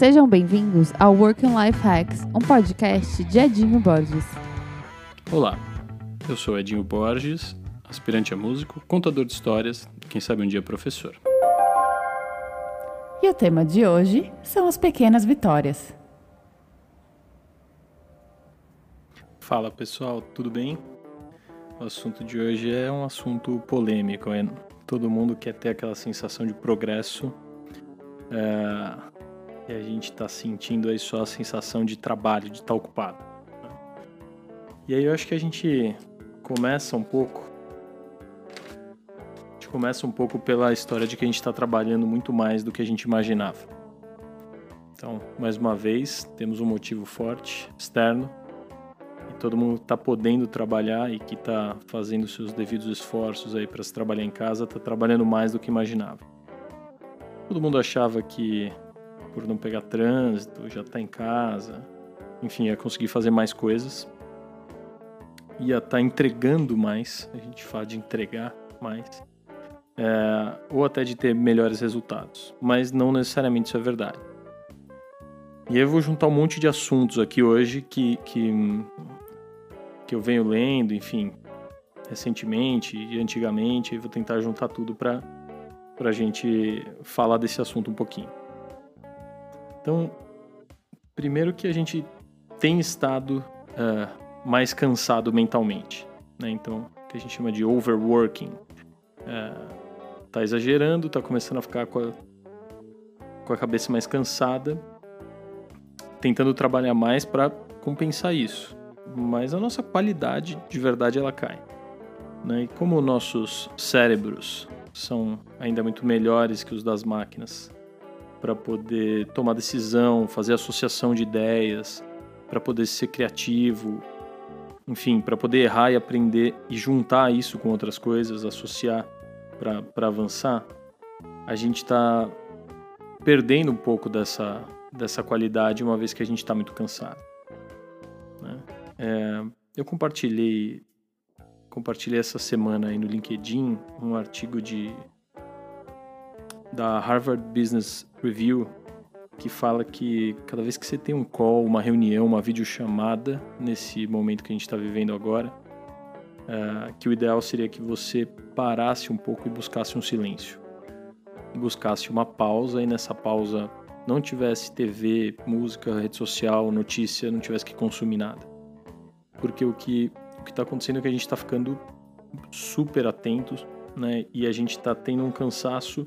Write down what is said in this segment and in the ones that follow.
Sejam bem-vindos ao Working Life Hacks, um podcast de Edinho Borges. Olá, eu sou Edinho Borges, aspirante a músico, contador de histórias, quem sabe um dia professor. E o tema de hoje são as pequenas vitórias. Fala pessoal, tudo bem? O assunto de hoje é um assunto polêmico. É? Todo mundo quer ter aquela sensação de progresso é, e a gente está sentindo aí só a sensação de trabalho, de estar tá ocupado. Né? E aí eu acho que a gente começa um pouco. A gente começa um pouco pela história de que a gente está trabalhando muito mais do que a gente imaginava. Então, mais uma vez, temos um motivo forte externo e todo mundo está podendo trabalhar e que está fazendo seus devidos esforços aí para se trabalhar em casa, está trabalhando mais do que imaginava. Todo mundo achava que por não pegar trânsito, já tá em casa, enfim, ia conseguir fazer mais coisas. Ia estar tá entregando mais, a gente fala de entregar mais, é, ou até de ter melhores resultados. Mas não necessariamente isso é verdade. E eu vou juntar um monte de assuntos aqui hoje que, que, que eu venho lendo, enfim, recentemente e antigamente, e vou tentar juntar tudo para a gente falar desse assunto um pouquinho. Então, primeiro que a gente tem estado uh, mais cansado mentalmente, né? Então, que a gente chama de overworking. Uh, tá exagerando, tá começando a ficar com a, com a cabeça mais cansada, tentando trabalhar mais para compensar isso. Mas a nossa qualidade de verdade ela cai. Né? E como nossos cérebros são ainda muito melhores que os das máquinas para poder tomar decisão, fazer associação de ideias, para poder ser criativo, enfim, para poder errar e aprender e juntar isso com outras coisas, associar para avançar, a gente está perdendo um pouco dessa, dessa qualidade uma vez que a gente está muito cansado. Né? É, eu compartilhei compartilhei essa semana aí no LinkedIn um artigo de da Harvard Business Review que fala que cada vez que você tem um call, uma reunião, uma videochamada nesse momento que a gente está vivendo agora, uh, que o ideal seria que você parasse um pouco e buscasse um silêncio, buscasse uma pausa e nessa pausa não tivesse TV, música, rede social, notícia, não tivesse que consumir nada, porque o que o está acontecendo é que a gente está ficando super atentos, né? E a gente está tendo um cansaço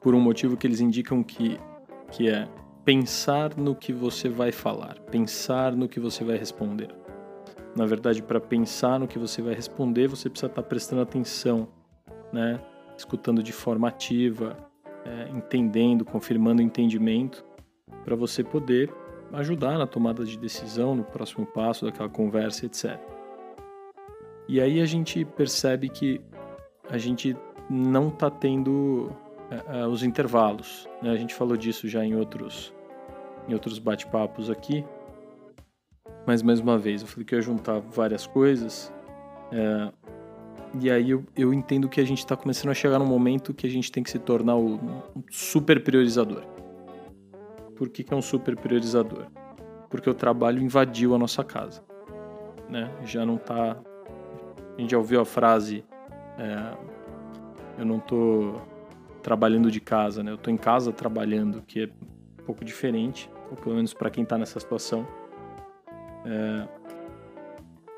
por um motivo que eles indicam que, que é pensar no que você vai falar, pensar no que você vai responder. Na verdade, para pensar no que você vai responder, você precisa estar tá prestando atenção, né? Escutando de forma ativa, é, entendendo, confirmando o entendimento, para você poder ajudar na tomada de decisão, no próximo passo daquela conversa, etc. E aí a gente percebe que a gente não está tendo uh, os intervalos. Né? A gente falou disso já em outros, em outros bate-papos aqui. Mas mais uma vez, eu falei que eu ia juntar várias coisas. Uh, e aí eu, eu entendo que a gente está começando a chegar num momento que a gente tem que se tornar o um super priorizador. Por que, que é um super priorizador? Porque o trabalho invadiu a nossa casa. Né? Já não tá. A gente já ouviu a frase: é, eu não tô trabalhando de casa, né? Eu tô em casa trabalhando, que é um pouco diferente, ou pelo menos para quem tá nessa situação. É,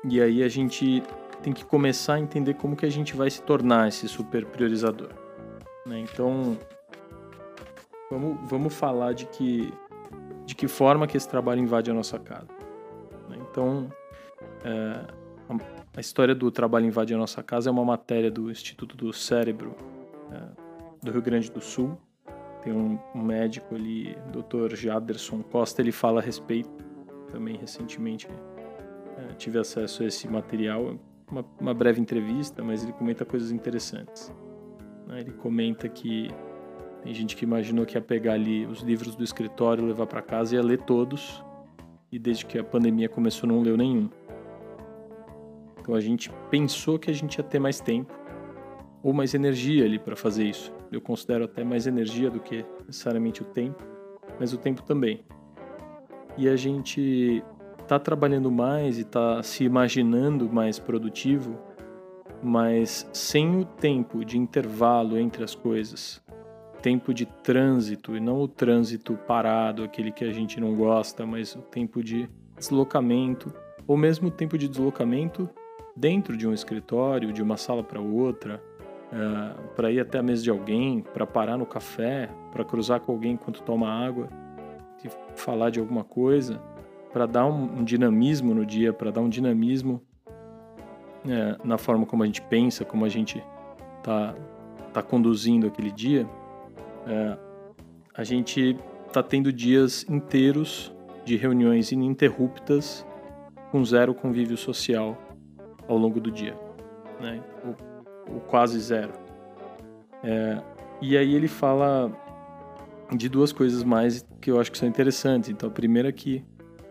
e aí a gente tem que começar a entender como que a gente vai se tornar esse super priorizador. Né? Então, Vamos, vamos falar de que, de que forma que esse trabalho invade a nossa casa. Né? Então, é, a, história do trabalho invade a nossa casa é uma matéria do Instituto do Cérebro é, do Rio Grande do Sul. Tem um, médico ali, Dr. Jaderson Costa, ele fala a respeito. Também recentemente é, tive acesso a esse material, uma, uma breve entrevista, mas ele comenta coisas interessantes. Né? Ele comenta que tem gente que imaginou que ia pegar ali os livros do escritório, levar para casa e ia ler todos. E desde que a pandemia começou, não leu nenhum. Então a gente pensou que a gente ia ter mais tempo ou mais energia ali para fazer isso. Eu considero até mais energia do que necessariamente o tempo. mas o tempo também. E a gente está trabalhando mais e está se imaginando mais produtivo, mas sem o tempo de intervalo entre as coisas, tempo de trânsito e não o trânsito parado, aquele que a gente não gosta, mas o tempo de deslocamento, ou mesmo o tempo de deslocamento dentro de um escritório, de uma sala para outra, uh, eh, para ir até a mesa de alguém, para parar no café, para cruzar com alguém enquanto toma água, e falar de alguma coisa, para dar um, um, dinamismo no dia, para dar um dinamismo uh, na forma como a gente pensa, como a gente está tá conduzindo aquele dia, uh, a gente está tendo dias inteiros de reuniões ininterruptas com zero convívio social ao longo do dia, né? O, o quase zero. É, e aí ele fala de duas coisas mais que eu acho que são interessantes. Então, a primeira é que,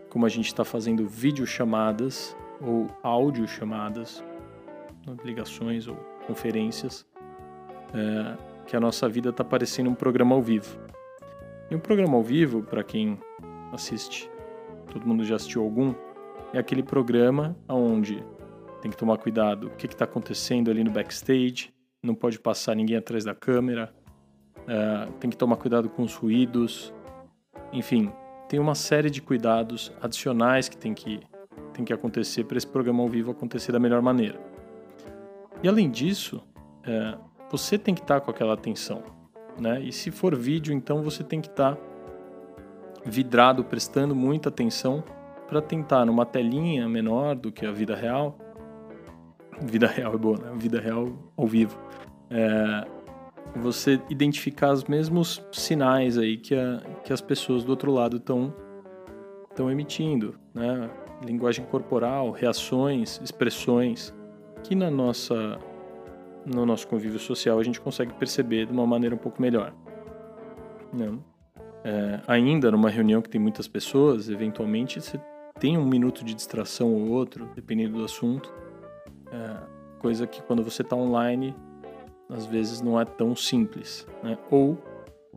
como a gente está fazendo videochamadas ou audiochamadas, né, ligações ou conferências, é, que a nossa vida está parecendo um programa ao vivo. E um programa ao vivo, para quem assiste, todo mundo já assistiu algum, é aquele programa onde tem que tomar cuidado. O que está acontecendo ali no backstage? Não pode passar ninguém atrás da câmera. Uh, tem que tomar cuidado com os ruídos. Enfim, tem uma série de cuidados adicionais que tem que, tem que acontecer para esse programa ao vivo acontecer da melhor maneira. E além disso, uh, você tem que estar tá com aquela atenção. Né? E se for vídeo, então você tem que estar tá vidrado, prestando muita atenção para tentar, numa telinha menor do que a vida real, vida real é boa, né? Vida real ao vivo. É, você identificar os mesmos sinais aí que, a, que as pessoas do outro lado estão estão emitindo, né? Linguagem corporal, reações, expressões, que na nossa no nosso convívio social a gente consegue perceber de uma maneira um pouco melhor. Né? É, ainda numa reunião que tem muitas pessoas, eventualmente você tem um minuto de distração ou outro, dependendo do assunto, é, coisa que quando você está online, às vezes não é tão simples. Né? Ou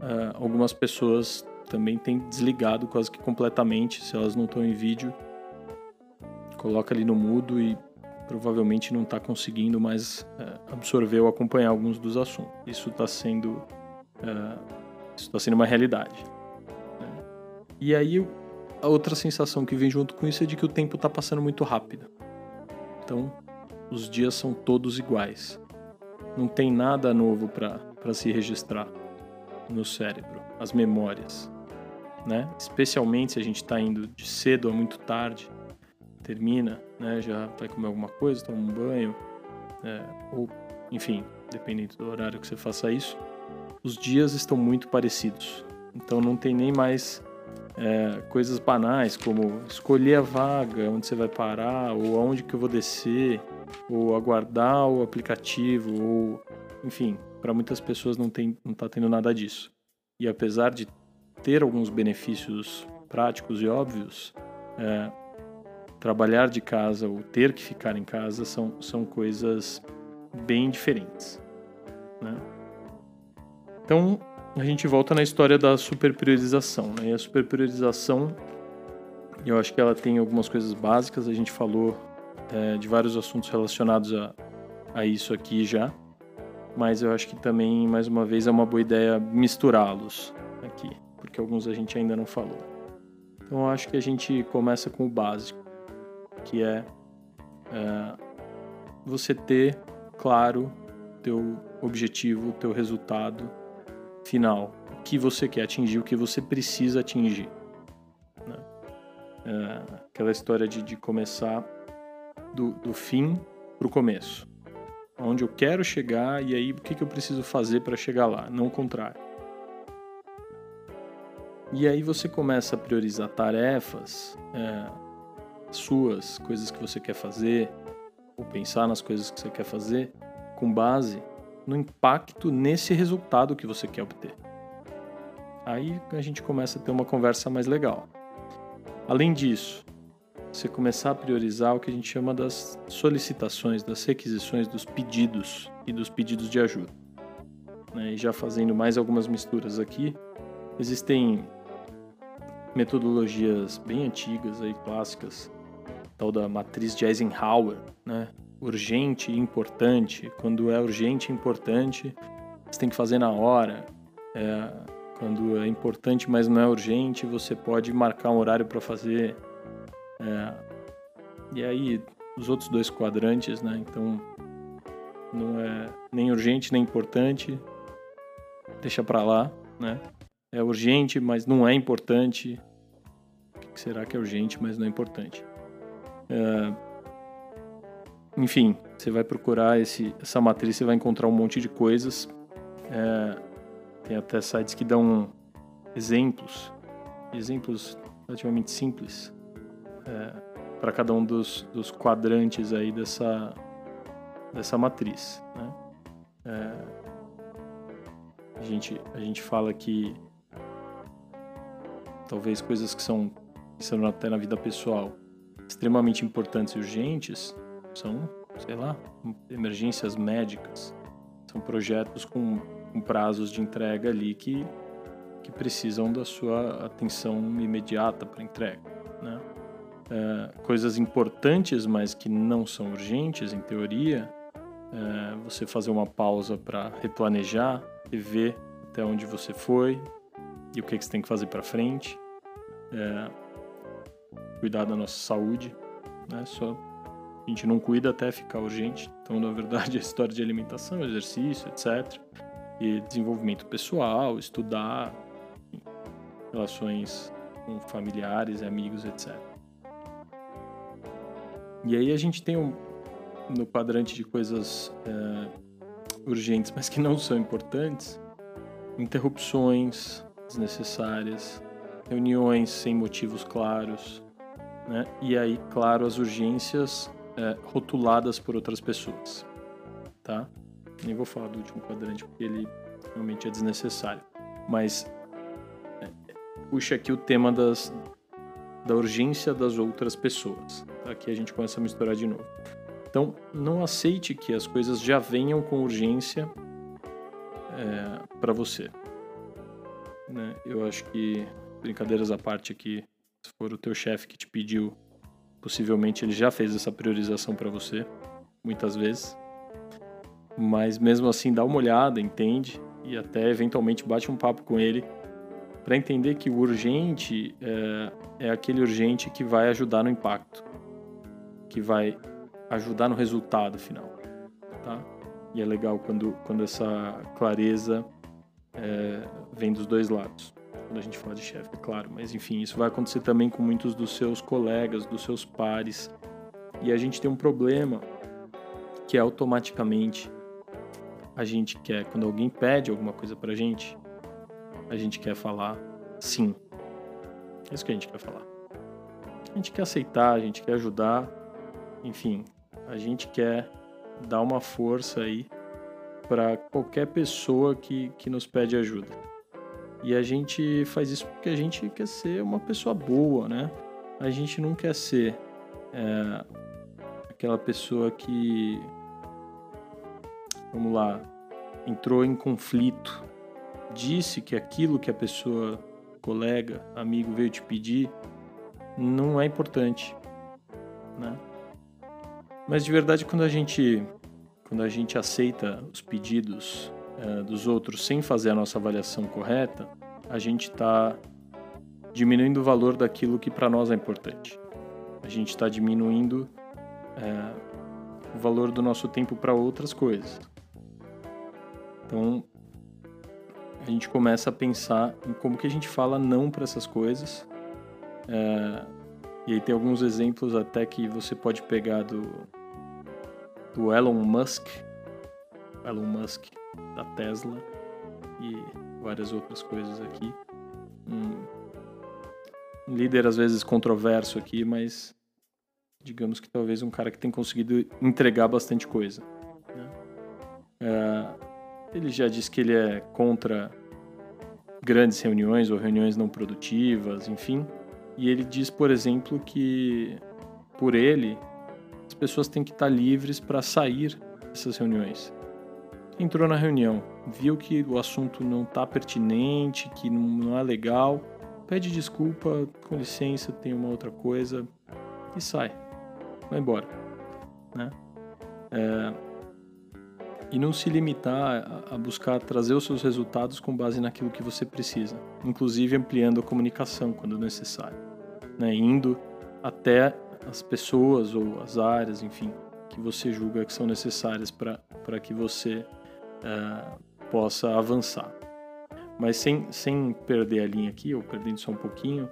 é, algumas pessoas também têm desligado quase que completamente, se elas não estão em vídeo, coloca ali no mudo e provavelmente não está conseguindo mais é, absorver ou acompanhar alguns dos assuntos. Isso está sendo é, está sendo uma realidade. Né? E aí a outra sensação que vem junto com isso é de que o tempo está passando muito rápido. Então os dias são todos iguais. Não tem nada novo para se registrar no cérebro, as memórias. Né? Especialmente se a gente está indo de cedo a muito tarde, termina, né? já vai comer alguma coisa, toma um banho, é, ou enfim, dependendo do horário que você faça isso, os dias estão muito parecidos. Então não tem nem mais é, coisas banais como escolher a vaga, onde você vai parar, ou aonde que eu vou descer, ou aguardar o aplicativo, ou enfim, para muitas pessoas não tem, não está tendo nada disso. E apesar de ter alguns benefícios práticos e óbvios, é, trabalhar de casa ou ter que ficar em casa são, são coisas bem diferentes. Né? Então, a gente volta na história da superpriorização. Né? E a superpriorização, eu acho que ela tem algumas coisas básicas. A gente falou é, de vários assuntos relacionados a, a isso aqui já, mas eu acho que também, mais uma vez, é uma boa ideia misturá-los aqui, porque alguns a gente ainda não falou. Então eu acho que a gente começa com o básico, que é, é você ter claro teu objetivo, teu resultado final, o que você quer atingir, o que você precisa atingir. Né? É, aquela história de, de começar do, do fim para o começo. Onde eu quero chegar e aí o que, que eu preciso fazer para chegar lá, não o contrário. E aí você começa a priorizar tarefas é, suas, coisas que você quer fazer, ou pensar nas coisas que você quer fazer, com base no impacto nesse resultado que você quer obter. Aí a gente começa a ter uma conversa mais legal. Além disso, você começar a priorizar o que a gente chama das solicitações, das requisições, dos pedidos e dos pedidos de ajuda. Né? E já fazendo mais algumas misturas aqui, existem metodologias bem antigas aí, clássicas, tal da matriz de Eisenhower, né? Urgente e importante. Quando é urgente e importante, você tem que fazer na hora. É, quando é importante, mas não é urgente, você pode marcar um horário para fazer. É, e aí, os outros dois quadrantes, né? Então, não é nem urgente nem importante, deixa para lá, né? É urgente, mas não é importante. O que será que é urgente, mas não é importante? É... Enfim, você vai procurar esse, essa matriz, você vai encontrar um monte de coisas. É... Tem até sites que dão exemplos, exemplos relativamente simples é... para cada um dos, dos quadrantes aí dessa, dessa matriz. Né? É, a, gente, a gente fala que talvez coisas que são, pensando até na vida pessoal, extremamente importantes e urgentes são, sei lá, emergências médicas. São projetos com, com prazos de entrega ali que, que precisam da sua atenção imediata para entrega. Né? É, coisas importantes, mas que não são urgentes, em teoria, é, você fazer uma pausa para replanejar e ver até onde você foi e o que, que você tem que fazer para frente. É, cuidar da nossa saúde, né? Só a gente não cuida até ficar urgente. Então, na verdade, a história de alimentação, exercício, etc. E desenvolvimento pessoal, estudar, relações com familiares, amigos, etc. E aí a gente tem um, no quadrante de coisas é, urgentes, mas que não são importantes, interrupções desnecessárias, reuniões sem motivos claros, né? E aí, claro, as urgências é, rotuladas por outras pessoas, tá? Nem vou falar do último quadrante porque ele realmente é desnecessário, mas é, puxa aqui o tema das da urgência das outras pessoas. Aqui a gente começa a misturar de novo. Então, não aceite que as coisas já venham com urgência é, para você. Né? Eu acho que, brincadeiras à parte aqui, se for o teu chefe que te pediu, possivelmente ele já fez essa priorização para você, muitas vezes. Mas mesmo assim, dá uma olhada, entende e até eventualmente bate um papo com ele para entender que o urgente é, é aquele urgente que vai ajudar no impacto, que vai ajudar no resultado final, tá? E é legal quando, quando essa clareza é, vem dos dois lados. Quando a gente fala de chefe, é claro. Mas enfim, isso vai acontecer também com muitos dos seus colegas, dos seus pares. E a gente tem um problema que é automaticamente a gente quer, quando alguém pede alguma coisa pra gente, a gente quer falar sim. É isso que a gente quer falar. A gente quer aceitar, a gente quer ajudar, enfim, a gente quer dar uma força aí para qualquer pessoa que, que nos pede ajuda. E a gente faz isso porque a gente quer ser uma pessoa boa, né? A gente não quer ser é, aquela pessoa que, vamos lá, entrou em conflito, disse que aquilo que a pessoa, colega, amigo veio te pedir não é importante, né? Mas de verdade, quando a gente, quando a gente aceita os pedidos uh, dos outros sem fazer a nossa avaliação correta, a gente está diminuindo o valor daquilo que para nós é importante. A gente está diminuindo uh, o valor do nosso tempo para outras coisas. Então, a gente começa a pensar em como que a gente fala não para essas coisas. Uh, e aí tem alguns exemplos até que você pode pegar do, do Elon Musk, Elon Musk da Tesla e várias outras coisas aqui. Um, líder às vezes controverso aqui, mas digamos que talvez um cara que tem conseguido entregar bastante coisa. Né? É, ele já disse que ele é contra grandes reuniões ou reuniões não produtivas, enfim. E ele diz, por exemplo, que por ele as pessoas têm que estar livres para sair dessas reuniões. Entrou na reunião, viu que o assunto não está pertinente, que não é legal, pede desculpa, com licença, tem uma outra coisa e sai, vai embora, né? É, e não se limitar a, buscar trazer os seus resultados com base naquilo que você precisa, inclusive ampliando a comunicação quando necessário, né? Indo até as pessoas ou as áreas, enfim, que você julga que são necessárias para que você uh, possa avançar. Mas sem, sem perder a linha aqui, ou perdendo só um pouquinho,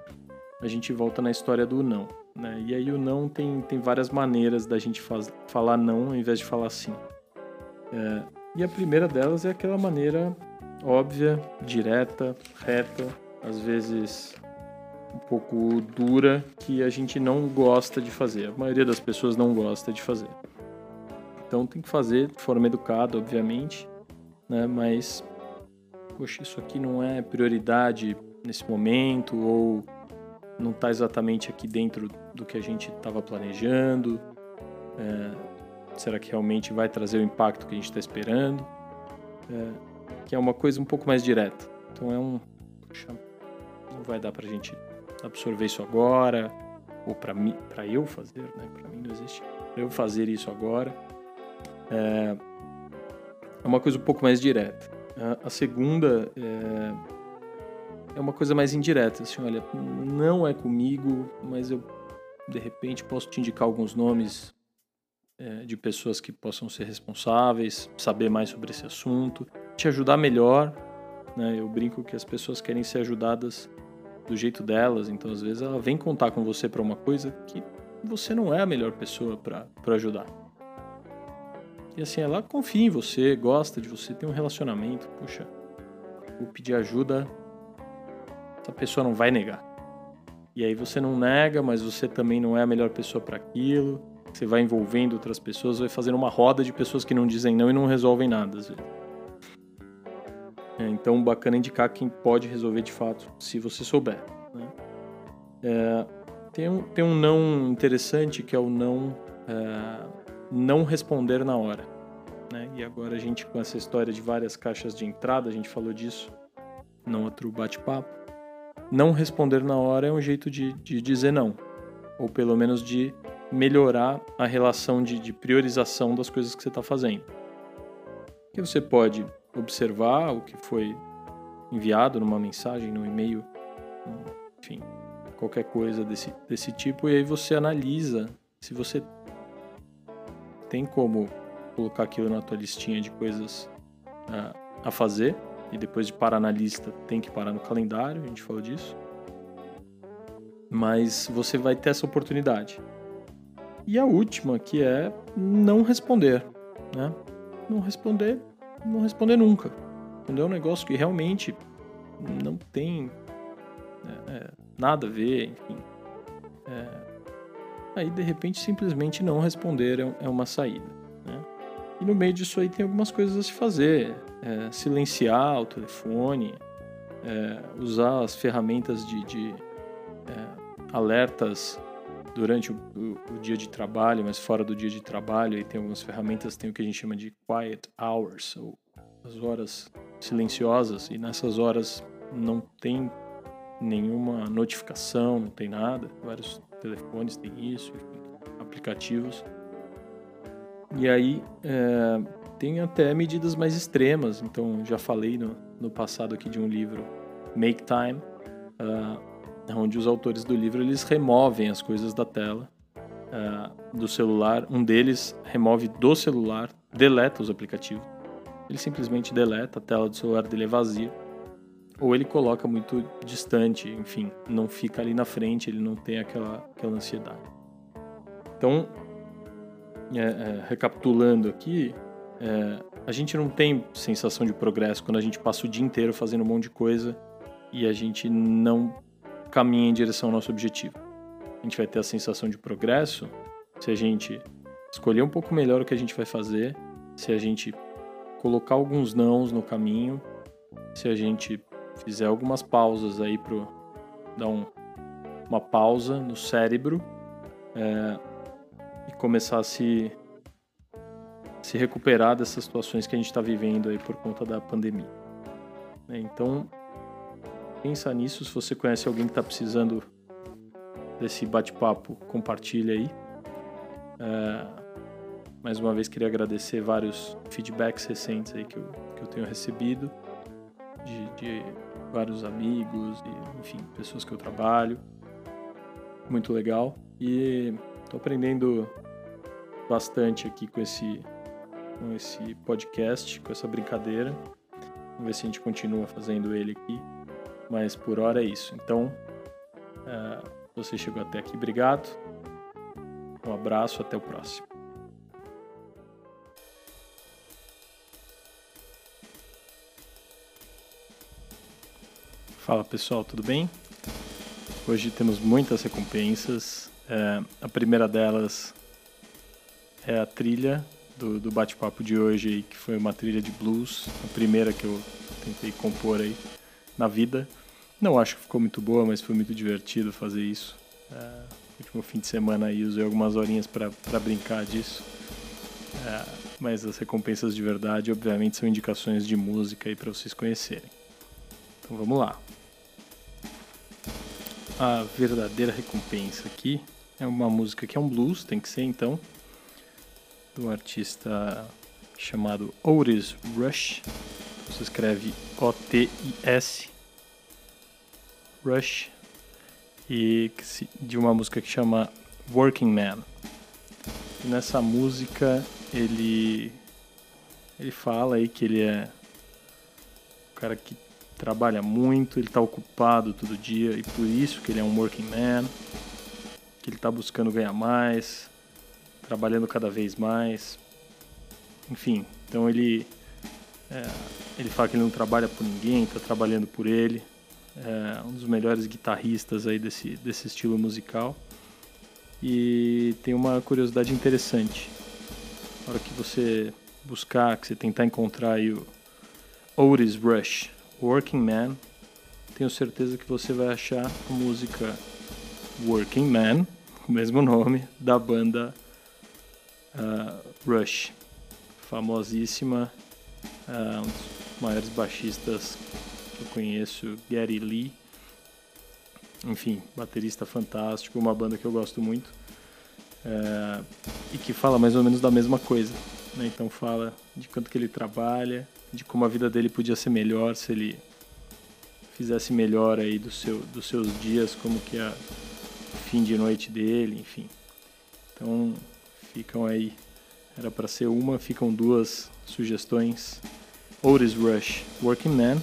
a gente volta na história do não. Né? E aí o não tem, tem várias maneiras da gente faz, falar não ao invés de falar sim. É, e a primeira delas é aquela maneira óbvia, direta, reta, às vezes um pouco dura, que a gente não gosta de fazer. A maioria das pessoas não gosta de fazer. Então tem que fazer de forma educada, obviamente, né? Mas poxa, isso aqui não é prioridade nesse momento ou não está exatamente aqui dentro do que a gente estava planejando. É, será que realmente vai trazer o impacto que a gente está esperando? É, que é uma coisa um pouco mais direta. Então é um, poxa, não vai dar para a gente absorver isso agora ou para mim, para eu fazer, né? Para mim não existe. Pra eu fazer isso agora é, é uma coisa um pouco mais direta. A, segunda é, é uma coisa mais indireta, assim, olha, não é comigo, mas eu de repente posso te indicar alguns nomes é, de pessoas que possam ser responsáveis, saber mais sobre esse assunto, te ajudar melhor. Né? Eu brinco que as pessoas querem ser ajudadas do jeito delas, então às vezes ela vem contar com você para uma coisa que você não é a melhor pessoa para ajudar. E assim, ela confia em você, gosta de você, tem um relacionamento. Puxa, vou pedir ajuda, essa pessoa não vai negar. E aí você não nega, mas você também não é a melhor pessoa para aquilo. Você vai envolvendo outras pessoas, vai fazendo uma roda de pessoas que não dizem não e não resolvem nada, às vezes. É, então, bacana indicar quem pode resolver de fato, se você souber. Né? É, tem, um, tem um não interessante que é o não é, não responder na hora. Né? E agora a gente, com essa história de várias caixas de entrada, a gente falou disso no outro bate-papo. Não responder na hora é um jeito de, de dizer não, ou pelo menos de melhorar a relação de, de priorização das coisas que você está fazendo. Que você pode observar o que foi enviado numa mensagem, no e-mail, enfim, qualquer coisa desse, desse tipo, e aí você analisa se você tem como colocar aquilo na tua listinha de coisas uh, a fazer e depois de parar na lista tem que parar no calendário, a gente falou disso. Mas você vai ter essa oportunidade. E a última, que é não responder, né? Não responder, não responder nunca. Quando é um negócio que realmente não tem é, é, nada a ver, enfim. É, aí de repente simplesmente não responder é, é uma saída. Né? E no meio disso aí tem algumas coisas a se fazer: é, silenciar o telefone, é, usar as ferramentas de, de alertas durante o, o, o, dia de trabalho, mas fora do dia de trabalho, aí tem algumas ferramentas, tem o que a gente chama de quiet hours, ou as horas silenciosas, e nessas horas não tem nenhuma notificação, não tem nada, vários telefones têm isso, enfim, aplicativos. E aí é, tem até medidas mais extremas. Então já falei no, no passado aqui de um livro, Make Time, uh, onde os autores do livro eles removem as coisas da tela uh, do celular. Um deles remove do celular, deleta os aplicativos. Ele simplesmente deleta a tela do celular dele é vazia ou ele coloca muito distante, enfim, não fica ali na frente, ele não tem aquela, aquela ansiedade. Então, é, é, recapitulando aqui, é, a gente não tem sensação de progresso quando a gente passa o dia inteiro fazendo um monte de coisa e a gente não caminha em direção ao nosso objetivo. A gente vai ter a sensação de progresso se a gente escolher um pouco melhor o que a gente vai fazer, se a gente colocar alguns nãos no caminho, se a gente fizer algumas pausas aí pro dar um, uma pausa no cérebro é, e começar a se se recuperar dessas situações que a gente está vivendo aí por conta da pandemia. É, então pensa nisso. Se você conhece alguém que está precisando desse bate-papo, compartilha aí. É, mais uma vez queria agradecer vários feedbacks recentes aí que eu, que eu tenho recebido de, de vários amigos e enfim pessoas que eu trabalho. Muito legal e estou aprendendo bastante aqui com esse com esse podcast, com essa brincadeira. Vamos ver se a gente continua fazendo ele aqui. Mas por hora é isso. Então, uh, você chegou até aqui, obrigado. Um abraço, até o próximo. Fala pessoal, tudo bem? Hoje temos muitas recompensas. É, a primeira delas é a trilha do, do bate-papo de hoje, que foi uma trilha de blues, a primeira que eu tentei compor aí na vida. Não acho que ficou muito boa, mas foi muito divertido fazer isso. É, último fim de semana aí usei algumas horinhas para brincar disso. É, mas as recompensas de verdade, obviamente, são indicações de música aí para vocês conhecerem. Então vamos lá. A verdadeira recompensa aqui é uma música que é um blues, tem que ser então um artista chamado Otis Rush. Se escreve O-T-I-S. Rush. E de uma música que chama Working Man. E nessa música ele ele fala aí que ele é um cara que trabalha muito, ele está ocupado todo dia e por isso que ele é um working man, que ele está buscando ganhar mais, trabalhando cada vez mais. Enfim, então ele é, ele fala que ele não trabalha por ninguém, está trabalhando por ele. É um dos melhores guitarristas aí desse, desse estilo musical. E tem uma curiosidade interessante. Na hora que você buscar, que você tentar encontrar aí o Otis Rush, Working Man, tenho certeza que você vai achar a música Working Man, o mesmo nome, da banda uh, Rush, famosíssima, uh, maiores baixistas que eu conheço, Gary Lee. Enfim, baterista fantástico, uma banda que eu gosto muito uh, e que fala mais ou menos da mesma coisa. Né? Então fala de quanto que ele trabalha, de como a vida dele podia ser melhor se ele fizesse melhor aí do seu, dos seus dias, como que é o fim de noite dele, enfim. Então Ficam aí, era para ser uma, ficam duas sugestões. Otis Rush, Working Man,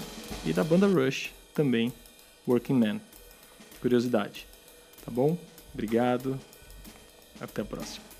e da banda Rush também, Working Man. Curiosidade. Tá bom? Obrigado. Até a próxima.